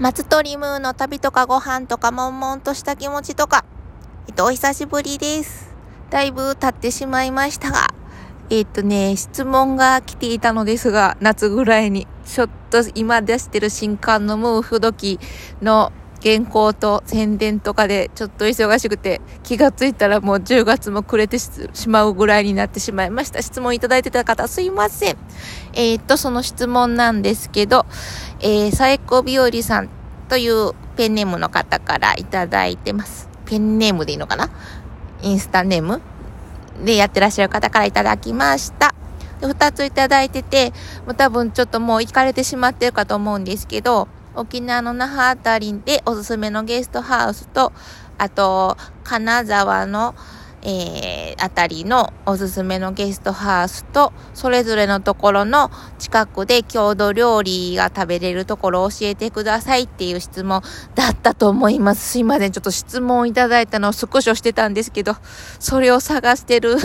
松鳥ムーの旅とかご飯とか悶々とした気持ちとか、えっと、お久しぶりです。だいぶ経ってしまいましたが、えっとね、質問が来ていたのですが、夏ぐらいに、ちょっと今出してる新刊のムーフ時の原稿と宣伝とかでちょっと忙しくて気がついたらもう10月も暮れてしまうぐらいになってしまいました。質問いただいてた方すいません。えー、っと、その質問なんですけど、えー、サエコ日和さんというペンネームの方からいただいてます。ペンネームでいいのかな？インスタネームでやってらっしゃる方からいただきました。で、2ついただいてて、もう多分ちょっともう行かれてしまってるかと思うんですけど、沖縄の那覇あたりでおすすめのゲストハウスと、あと、金沢の、えー、あたりのおすすめのゲストハウスと、それぞれのところの近くで郷土料理が食べれるところを教えてくださいっていう質問だったと思います。すいません。ちょっと質問いただいたのをスクショしてたんですけど、それを探してる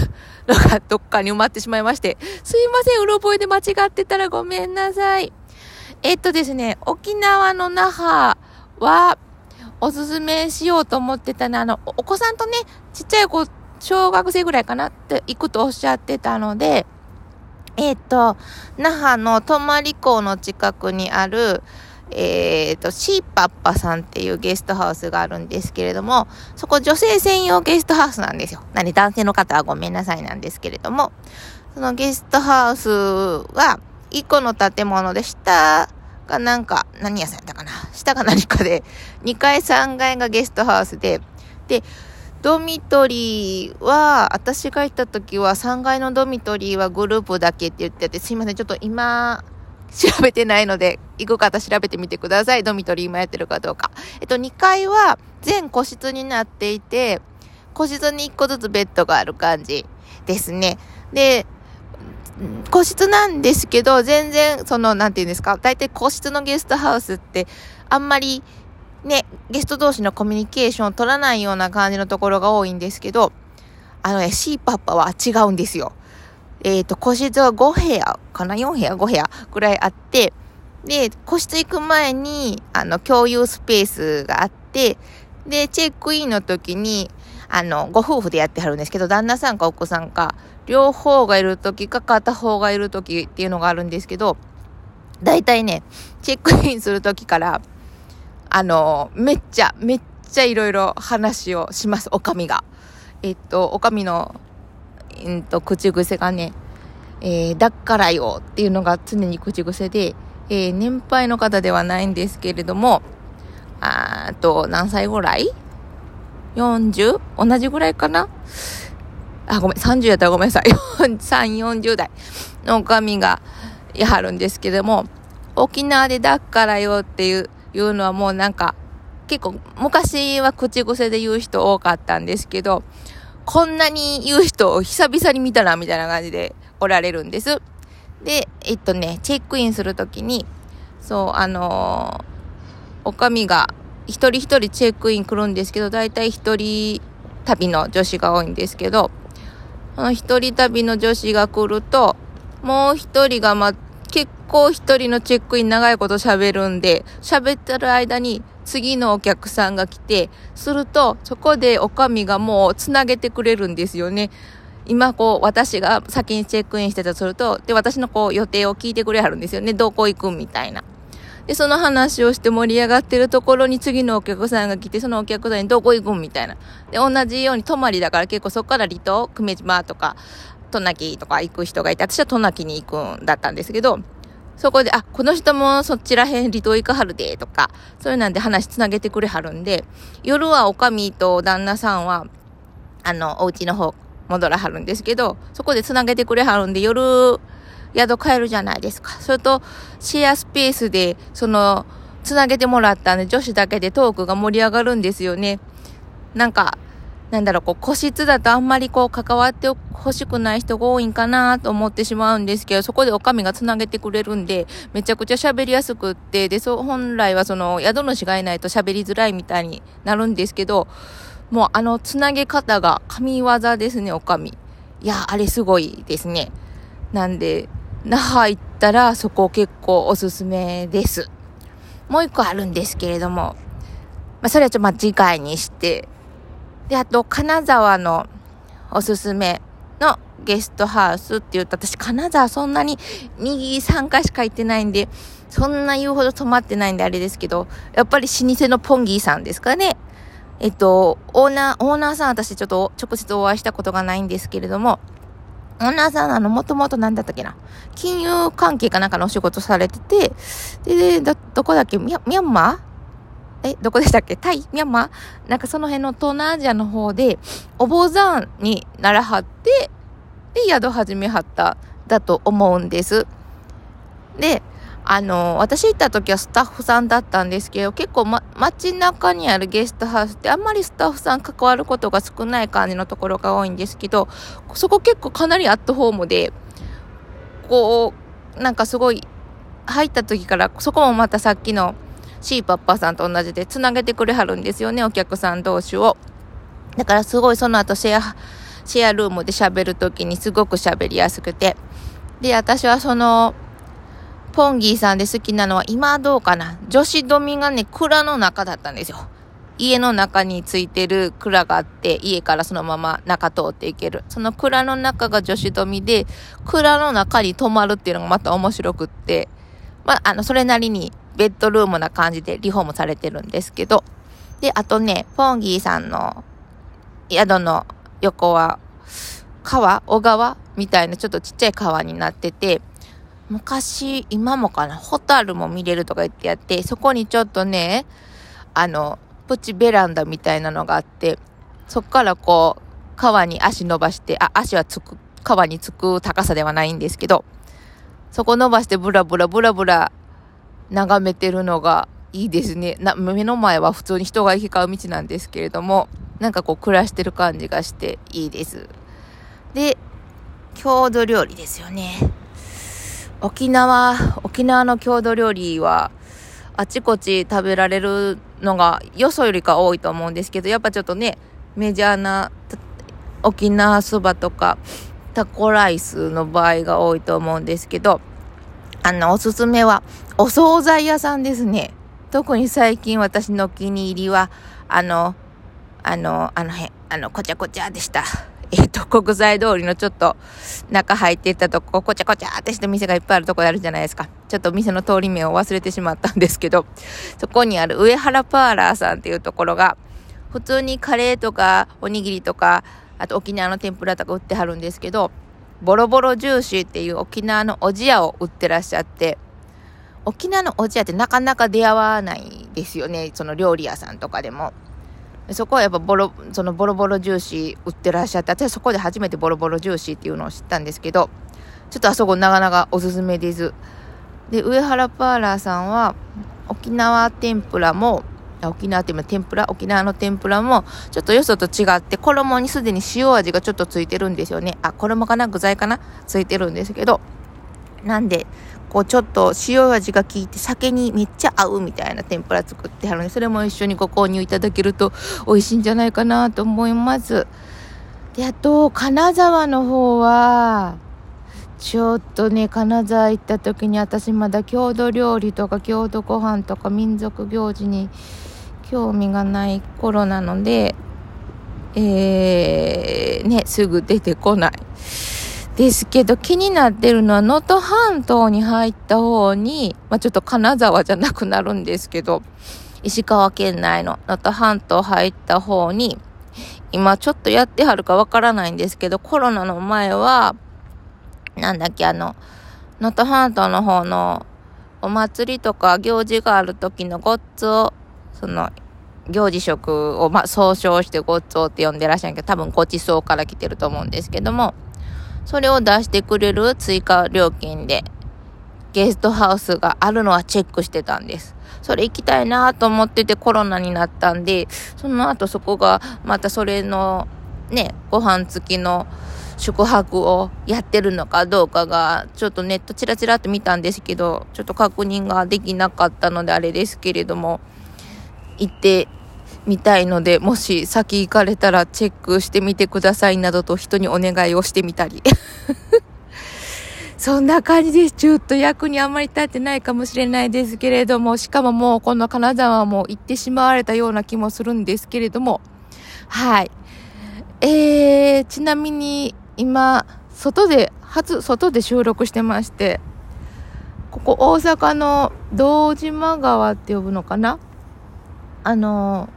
のがどっかに埋まってしまいまして、すいません。うろ覚えで間違ってたらごめんなさい。えっとですね、沖縄の那覇は、おすすめしようと思ってたのあの、お子さんとね、ちっちゃい子、小学生ぐらいかなって行くとおっしゃってたので、えっと、那覇の泊港の近くにある、えっ、と、シーパッパさんっていうゲストハウスがあるんですけれども、そこ女性専用ゲストハウスなんですよ。何男性の方はごめんなさいなんですけれども、そのゲストハウスは、一個の建物で、下がなんか、何屋さんやったかな下が何かで、2階3階がゲストハウスで、で、ドミトリーは、私が行った時は3階のドミトリーはグループだけって言ってて、すいません、ちょっと今、調べてないので、行く方調べてみてください。ドミトリー今やってるかどうか。えっと、2階は全個室になっていて、個室に1個ずつベッドがある感じですね。で、個室なんですけど、全然、その、なんて言うんですか、大体個室のゲストハウスって、あんまり、ね、ゲスト同士のコミュニケーションを取らないような感じのところが多いんですけど、あのね、シーパッパは違うんですよ。えっ、ー、と、個室は5部屋かな ?4 部屋 ?5 部屋ぐらいあって、で、個室行く前に、あの、共有スペースがあって、で、チェックインの時に、あの、ご夫婦でやってはるんですけど、旦那さんかお子さんか、両方がいる時か片方がいる時っていうのがあるんですけど、大体ね、チェックインする時から、あの、めっちゃ、めっちゃいろいろ話をします、おかみが。えっと、おかみの、えっと、口癖がね、えー、だからよっていうのが常に口癖で、えー、年配の方ではないんですけれども、あと、何歳ぐらい 40? 同じぐらいかな？あ、ごめん、30やったらごめんなさい。3、40代のおかみがやはるんですけども、沖縄でだからよっていう、いうのはもうなんか、結構昔は口癖で言う人多かったんですけど、こんなに言う人を久々に見たな、みたいな感じでおられるんです。で、えっとね、チェックインするときに、そう、あのー、おかみが一人一人チェックイン来るんですけど、だいたい一人旅の女子が多いんですけど、その一人旅の女子が来ると、もう一人がま、結構一人のチェックイン長いこと喋るんで、喋ってる間に次のお客さんが来て、すると、そこでおかみがもう繋げてくれるんですよね。今こう、私が先にチェックインしてたとすると、で、私のこう予定を聞いてくれはるんですよね。どこ行くみたいな。で、その話をして盛り上がってるところに次のお客さんが来て、そのお客さんにどこ行くんみたいな。で、同じように泊まりだから結構そこから離島、久米島とか、トナキとか行く人がいて、私はトナキに行くんだったんですけど、そこで、あ、この人もそっちらへん離島行かはるで、とか、そういうなんで話つなげてくれはるんで、夜はおかみと旦那さんは、あの、お家の方戻らはるんですけど、そこでつなげてくれはるんで、夜、宿帰るじゃないですか。それと、シェアスペースで、その、つなげてもらったんで、女子だけでトークが盛り上がるんですよね。なんか、なんだろう、こう、個室だとあんまりこう、関わってほしくない人が多いんかなと思ってしまうんですけど、そこでおかみがつなげてくれるんで、めちゃくちゃ喋りやすくって、で、そう、本来はその、宿主がいないと喋りづらいみたいになるんですけど、もうあの、つなげ方が神業ですね、おかみ。いや、あれすごいですね。なんで、那覇行ったらそこ結構おすすめです。もう一個あるんですけれども、まあ、それはちょっとまあ次回にして、で、あと、金沢のおすすめのゲストハウスって言うと、私、金沢そんなに右3回しか行ってないんで、そんな言うほど泊まってないんであれですけど、やっぱり老舗のポンギーさんですかね。えっと、オーナー、オーナーさん私ちょっと直接お会いしたことがないんですけれども、女さんあの、もともと何だったっけな？金融関係かなんかのお仕事されてて、で、で、ど、どこだっけ？ミャミャンマー？え、どこでしたっけ？タイ？ミャンマー？なんかその辺の東南アジアの方で、お坊さんにならはって、で、宿始めはった、だと思うんです。で、あの、私行った時はスタッフさんだったんですけど、結構、ま、街中にあるゲストハウスってあんまりスタッフさん関わることが少ない感じのところが多いんですけど、そこ結構かなりアットホームで、こう、なんかすごい、入った時から、そこもまたさっきのシーパッパさんと同じで繋げてくれはるんですよね、お客さん同士を。だからすごいその後シェア、シェアルームで喋る時にすごく喋りやすくて。で、私はその、ポンギーさんで好きなのは今どうかな？女子ドミがね、蔵の中だったんですよ。家の中についてる蔵があって、家からそのまま中通っていける。その蔵の中が女子ドミで、蔵の中に泊まるっていうのがまた面白くって、まあ、あの、それなりにベッドルームな感じでリフォームされてるんですけど、で、あとね、ポンギーさんの宿の横は、川？小川？みたいなちょっとちっちゃい川になってて、昔、今もかな、ホタルも見れるとか言ってやって、そこにちょっとね、あの、プチベランダみたいなのがあって、そっからこう、川に足伸ばして、あ、足はつく、川につく高さではないんですけど、そこ伸ばしてブラブラブラブラ眺めてるのがいいですね。な、目の前は普通に人が行き交う道なんですけれども、なんかこう暮らしてる感じがしていいです。で、郷土料理ですよね。沖縄、沖縄の郷土料理は、あちこち食べられるのが、よそよりか多いと思うんですけど、やっぱちょっとね、メジャーな沖縄そばとか、タコライスの場合が多いと思うんですけど、あの、おすすめは、お惣菜屋さんですね。特に最近私のお気に入りは、あの、あの、あの辺、あの、こちゃこちゃでした。えっ、と、国際通りのちょっと中入っていったとこ、こちゃこちゃってした店がいっぱいあるとこあるじゃないですか。ちょっと店の通り名を忘れてしまったんですけど、そこにある上原パーラーさんっていうところが、普通にカレーとかおにぎりとか、あと沖縄の天ぷらとか売ってはるんですけど、ボロボロジューシーっていう沖縄のおじやを売ってらっしゃって、沖縄のおじやってなかなか出会わないですよね。その料理屋さんとかでも。そこはやっぱボロ、そのボロボロジューシー売ってらっしゃって、私はそこで初めてボロボロジューシーっていうのを知ったんですけど、ちょっとあそこなかなかおすすめです。で、上原パーラーさんは、沖縄天ぷらも、沖縄って今天ぷら？沖縄の天ぷらも、ちょっとよそと違って、衣にすでに塩味がちょっとついてるんですよね。あ、衣かな？具材かな？ついてるんですけど。なんで、こうちょっと塩味が効いて酒にめっちゃ合うみたいな天ぷら作ってはるので、それも一緒にご購入いただけると美味しいんじゃないかなと思います。で、あと、金沢の方は、ちょっとね、金沢行った時に私まだ郷土料理とか郷土ご飯とか民族行事に興味がない頃なので、えー、ね、すぐ出てこない。ですけど気になってるのは能登半島に入った方に、まあ、ちょっと金沢じゃなくなるんですけど、石川県内の能登半島入った方に、今ちょっとやってはるかわからないんですけど、コロナの前は、なんだっけ、あの、能登半島の方のお祭りとか行事がある時のごっつを、その、行事食を、まあ、総称してごっつおって呼んでらっしゃるけど、多分ごちそうから来てると思うんですけども、それを出してくれる追加料金でゲストハウスがあるのはチェックしてたんです。それ行きたいなと思っててコロナになったんで、その後そこがまたそれのね、ご飯付きの宿泊をやってるのかどうかが、ちょっとネットチラチラと見たんですけど、ちょっと確認ができなかったのであれですけれども、行ってみたいので、もし先行かれたらチェックしてみてくださいなどと人にお願いをしてみたり そんな感じです。ちょっと役にあまり立ってないかもしれないですけれども、しかももうこの金沢も行ってしまわれたような気もするんですけれども、はい。えー、ちなみに今、外で、初、外で収録してまして、ここ大阪の道島川って呼ぶのかな？あの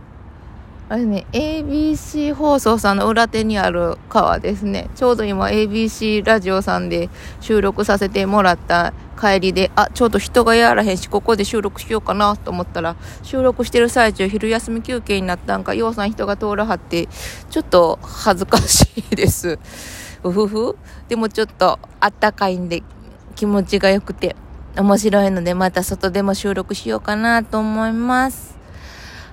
あれね、ABC 放送さんの裏手にある川ですね。ちょうど今 ABC ラジオさんで収録させてもらった帰りで、あ、ちょうど人がやらへんし、ここで収録しようかなと思ったら、収録してる最中、昼休み休憩になったんか、ようさん人が通らはって、ちょっと恥ずかしいです。うふふ。でもちょっとあったかいんで気持ちが良くて面白いのでまた外でも収録しようかなと思います。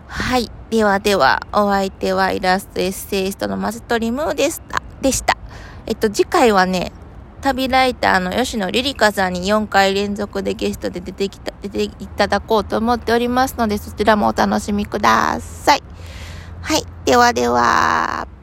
はい。ではでは、お相手はイラストエッセイストのマストリムーでした。でした。えっと、次回はね、旅ライターの吉野リリカさんに4回連続でゲストで出てきた、出ていただこうと思っておりますので、そちらもお楽しみください。はい。ではでは。